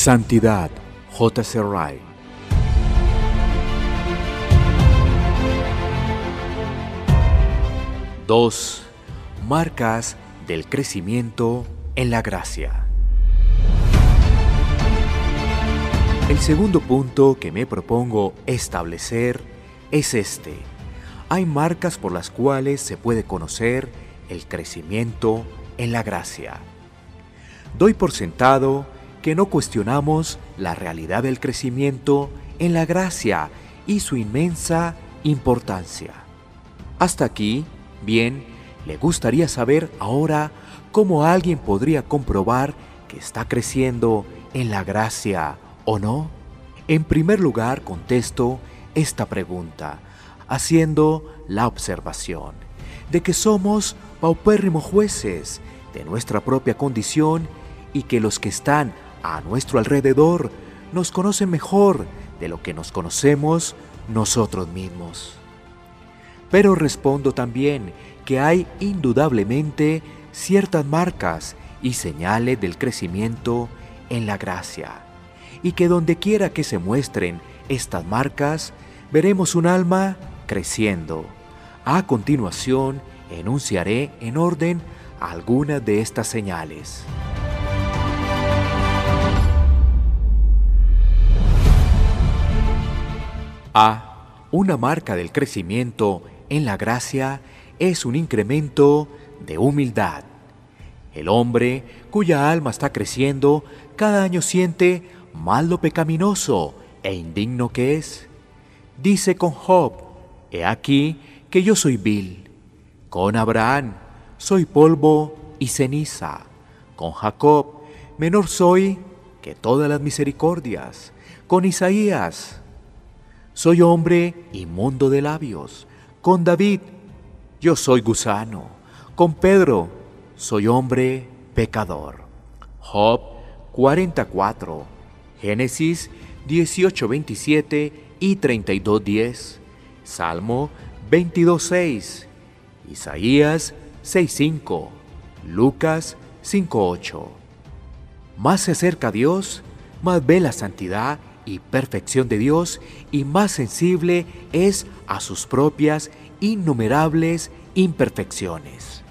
Santidad, J.C. Wright. Dos marcas del crecimiento en la gracia. El segundo punto que me propongo establecer es este. Hay marcas por las cuales se puede conocer el crecimiento en la gracia. Doy por sentado que no cuestionamos la realidad del crecimiento en la gracia y su inmensa importancia. Hasta aquí, bien, le gustaría saber ahora cómo alguien podría comprobar que está creciendo en la gracia o no. En primer lugar, contesto esta pregunta haciendo la observación de que somos paupérrimos jueces de nuestra propia condición y que los que están a nuestro alrededor nos conocen mejor de lo que nos conocemos nosotros mismos. Pero respondo también que hay indudablemente ciertas marcas y señales del crecimiento en la gracia, y que donde quiera que se muestren estas marcas, veremos un alma creciendo. A continuación, enunciaré en orden algunas de estas señales. Una marca del crecimiento en la gracia es un incremento de humildad. El hombre cuya alma está creciendo cada año siente más lo pecaminoso e indigno que es. Dice con Job, he aquí que yo soy vil. Con Abraham, soy polvo y ceniza. Con Jacob, menor soy que todas las misericordias. Con Isaías, soy hombre inmundo de labios. Con David, yo soy gusano. Con Pedro, soy hombre pecador. Job 44, Génesis 18, 27 y 32, 10. Salmo 22, 6. Isaías 6, 5. Lucas 5, 8. Más se acerca a Dios, más ve la santidad y perfección de Dios y más sensible es a sus propias innumerables imperfecciones.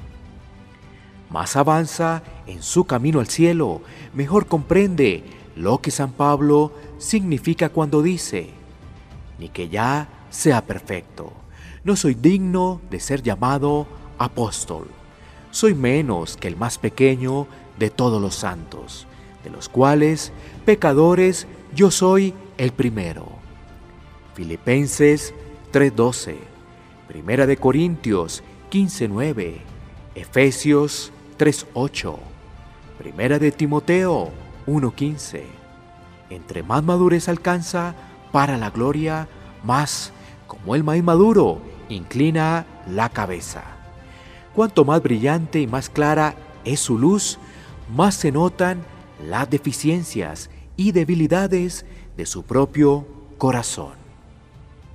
Más avanza en su camino al cielo, mejor comprende lo que San Pablo significa cuando dice, ni que ya sea perfecto, no soy digno de ser llamado apóstol, soy menos que el más pequeño de todos los santos, de los cuales pecadores yo soy el primero. Filipenses 3:12, Primera de Corintios 15:9, Efesios 3:8, Primera de Timoteo 1:15. Entre más madurez alcanza para la gloria, más como el maíz maduro inclina la cabeza. Cuanto más brillante y más clara es su luz, más se notan las deficiencias y debilidades de su propio corazón.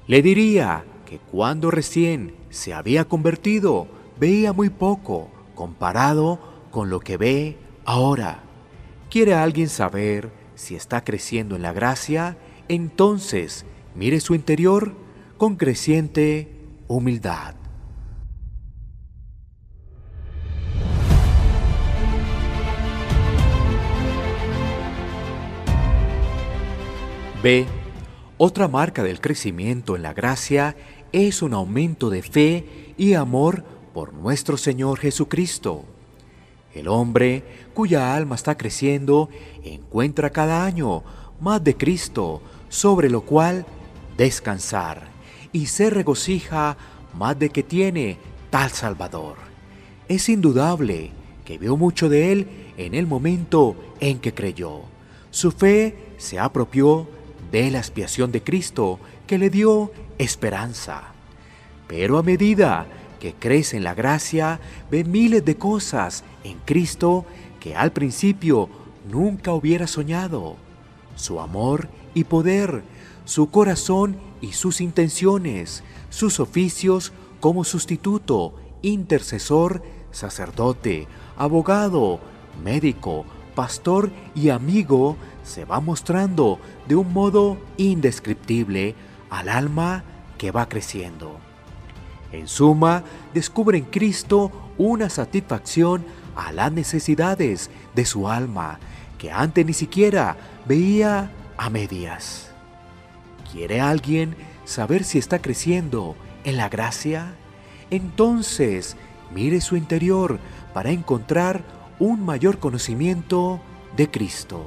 Le diría que cuando recién se había convertido veía muy poco comparado con lo que ve ahora. ¿Quiere alguien saber si está creciendo en la gracia? Entonces mire su interior con creciente humildad. B. Otra marca del crecimiento en la gracia es un aumento de fe y amor por nuestro Señor Jesucristo. El hombre cuya alma está creciendo encuentra cada año más de Cristo, sobre lo cual descansar, y se regocija más de que tiene tal Salvador. Es indudable que vio mucho de él en el momento en que creyó. Su fe se apropió de la expiación de Cristo que le dio esperanza. Pero a medida que crece en la gracia, ve miles de cosas en Cristo que al principio nunca hubiera soñado. Su amor y poder, su corazón y sus intenciones, sus oficios como sustituto, intercesor, sacerdote, abogado, médico, pastor y amigo se va mostrando de un modo indescriptible al alma que va creciendo. En suma, descubre en Cristo una satisfacción a las necesidades de su alma que antes ni siquiera veía a medias. ¿Quiere alguien saber si está creciendo en la gracia? Entonces, mire su interior para encontrar un mayor conocimiento de Cristo.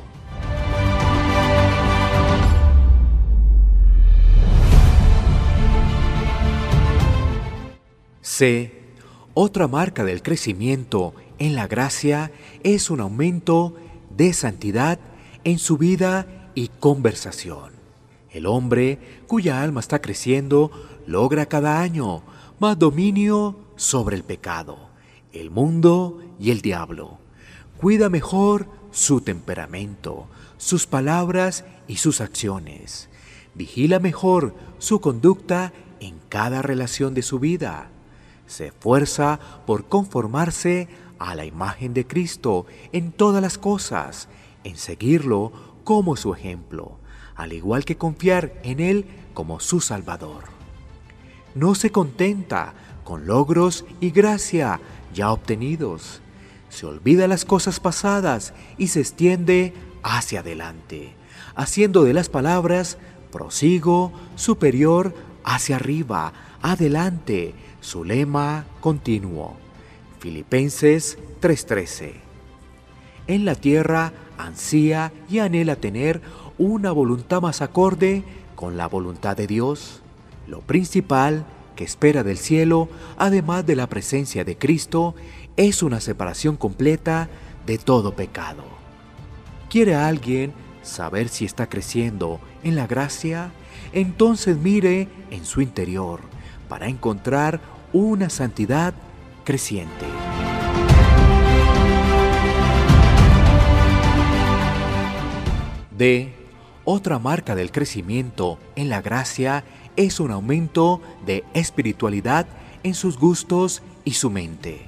C. Otra marca del crecimiento en la gracia es un aumento de santidad en su vida y conversación. El hombre cuya alma está creciendo logra cada año más dominio sobre el pecado, el mundo y el diablo. Cuida mejor su temperamento, sus palabras y sus acciones. Vigila mejor su conducta en cada relación de su vida se esfuerza por conformarse a la imagen de Cristo en todas las cosas, en seguirlo como su ejemplo, al igual que confiar en Él como su Salvador. No se contenta con logros y gracia ya obtenidos. Se olvida las cosas pasadas y se extiende hacia adelante, haciendo de las palabras prosigo, superior, hacia arriba, adelante, su lema continuo. Filipenses 3:13. En la tierra ansía y anhela tener una voluntad más acorde con la voluntad de Dios. Lo principal que espera del cielo, además de la presencia de Cristo, es una separación completa de todo pecado. ¿Quiere alguien saber si está creciendo en la gracia? Entonces mire en su interior para encontrar una santidad creciente. D. Otra marca del crecimiento en la gracia es un aumento de espiritualidad en sus gustos y su mente.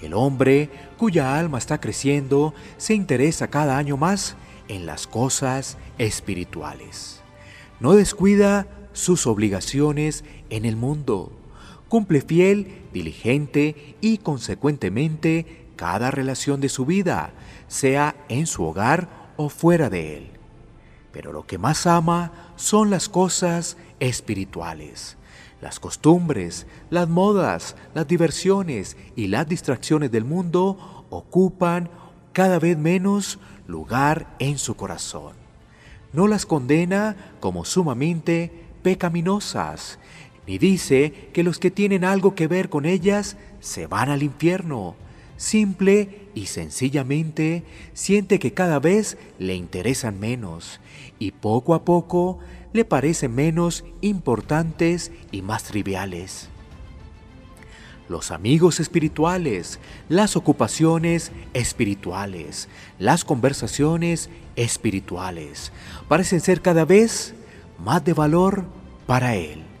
El hombre cuya alma está creciendo se interesa cada año más en las cosas espirituales. No descuida sus obligaciones en el mundo cumple fiel, diligente y consecuentemente cada relación de su vida, sea en su hogar o fuera de él. Pero lo que más ama son las cosas espirituales. Las costumbres, las modas, las diversiones y las distracciones del mundo ocupan cada vez menos lugar en su corazón. No las condena como sumamente pecaminosas, ni dice que los que tienen algo que ver con ellas se van al infierno. Simple y sencillamente siente que cada vez le interesan menos y poco a poco le parecen menos importantes y más triviales. Los amigos espirituales, las ocupaciones espirituales, las conversaciones espirituales parecen ser cada vez más de valor para él.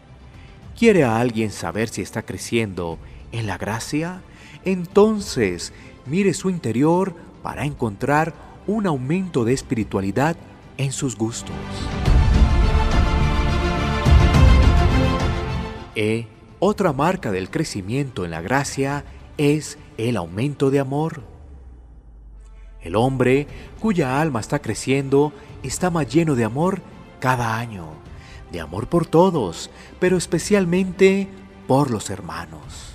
¿Quiere a alguien saber si está creciendo en la gracia? Entonces mire su interior para encontrar un aumento de espiritualidad en sus gustos. E. Otra marca del crecimiento en la gracia es el aumento de amor. El hombre cuya alma está creciendo está más lleno de amor cada año de amor por todos, pero especialmente por los hermanos.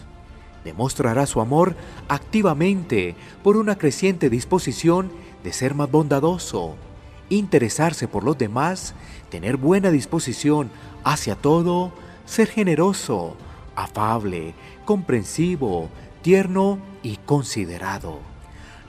Demostrará su amor activamente por una creciente disposición de ser más bondadoso, interesarse por los demás, tener buena disposición hacia todo, ser generoso, afable, comprensivo, tierno y considerado.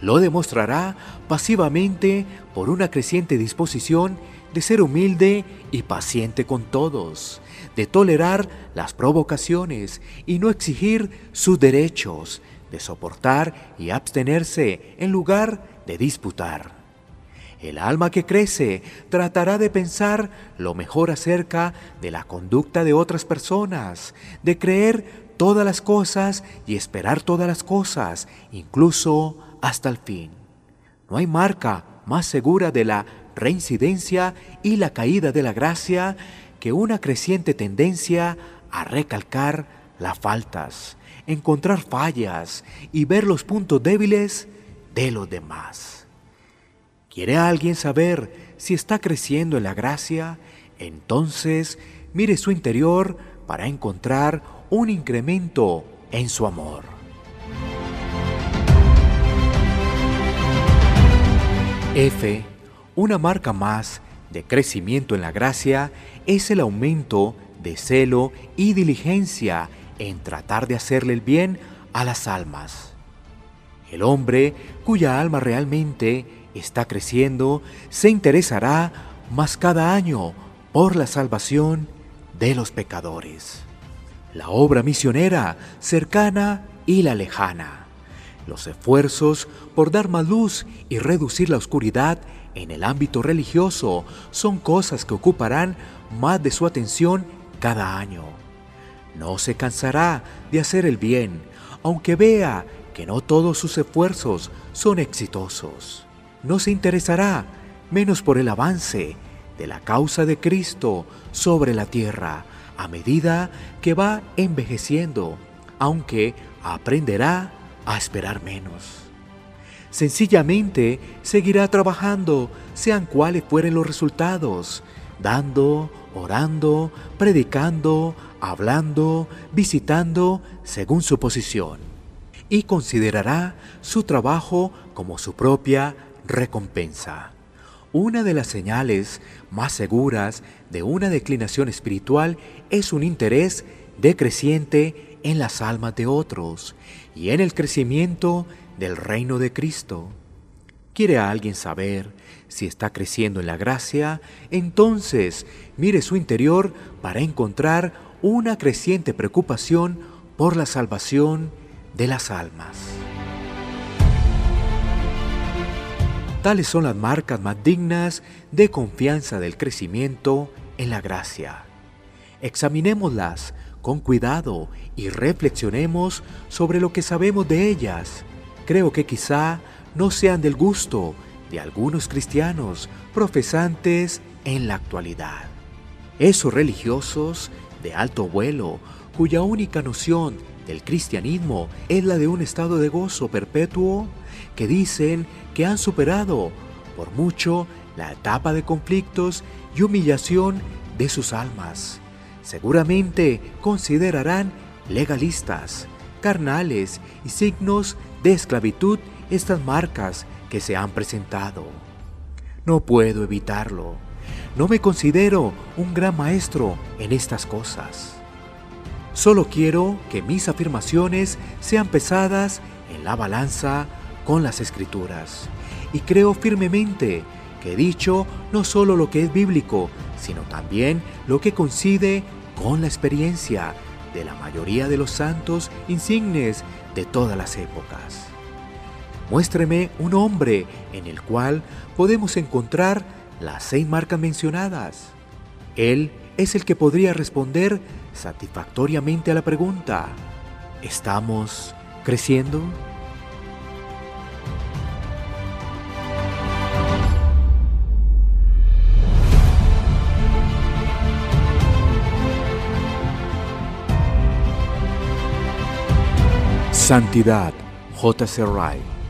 Lo demostrará pasivamente por una creciente disposición de ser humilde y paciente con todos, de tolerar las provocaciones y no exigir sus derechos, de soportar y abstenerse en lugar de disputar. El alma que crece tratará de pensar lo mejor acerca de la conducta de otras personas, de creer todas las cosas y esperar todas las cosas, incluso hasta el fin. No hay marca más segura de la reincidencia y la caída de la gracia que una creciente tendencia a recalcar las faltas, encontrar fallas y ver los puntos débiles de los demás. ¿Quiere alguien saber si está creciendo en la gracia? Entonces mire su interior para encontrar un incremento en su amor. F, una marca más de crecimiento en la gracia, es el aumento de celo y diligencia en tratar de hacerle el bien a las almas. El hombre cuya alma realmente está creciendo se interesará más cada año por la salvación de los pecadores. La obra misionera cercana y la lejana. Los esfuerzos por dar más luz y reducir la oscuridad en el ámbito religioso son cosas que ocuparán más de su atención cada año. No se cansará de hacer el bien, aunque vea que no todos sus esfuerzos son exitosos. No se interesará menos por el avance de la causa de Cristo sobre la tierra a medida que va envejeciendo, aunque aprenderá a esperar menos. Sencillamente seguirá trabajando, sean cuales fueren los resultados, dando, orando, predicando, hablando, visitando, según su posición, y considerará su trabajo como su propia recompensa. Una de las señales más seguras de una declinación espiritual es un interés decreciente en las almas de otros y en el crecimiento del reino de Cristo. ¿Quiere alguien saber si está creciendo en la gracia? Entonces mire su interior para encontrar una creciente preocupación por la salvación de las almas. Tales son las marcas más dignas de confianza del crecimiento en la gracia. Examinémoslas con cuidado y reflexionemos sobre lo que sabemos de ellas creo que quizá no sean del gusto de algunos cristianos profesantes en la actualidad. Esos religiosos de alto vuelo, cuya única noción del cristianismo es la de un estado de gozo perpetuo, que dicen que han superado por mucho la etapa de conflictos y humillación de sus almas. Seguramente considerarán legalistas, carnales y signos de esclavitud estas marcas que se han presentado. No puedo evitarlo. No me considero un gran maestro en estas cosas. Solo quiero que mis afirmaciones sean pesadas en la balanza con las escrituras. Y creo firmemente que he dicho no solo lo que es bíblico, sino también lo que coincide con la experiencia de la mayoría de los santos insignes de todas las épocas. Muéstreme un hombre en el cual podemos encontrar las seis marcas mencionadas. Él es el que podría responder satisfactoriamente a la pregunta, ¿estamos creciendo? Santidad, J.C. Wright.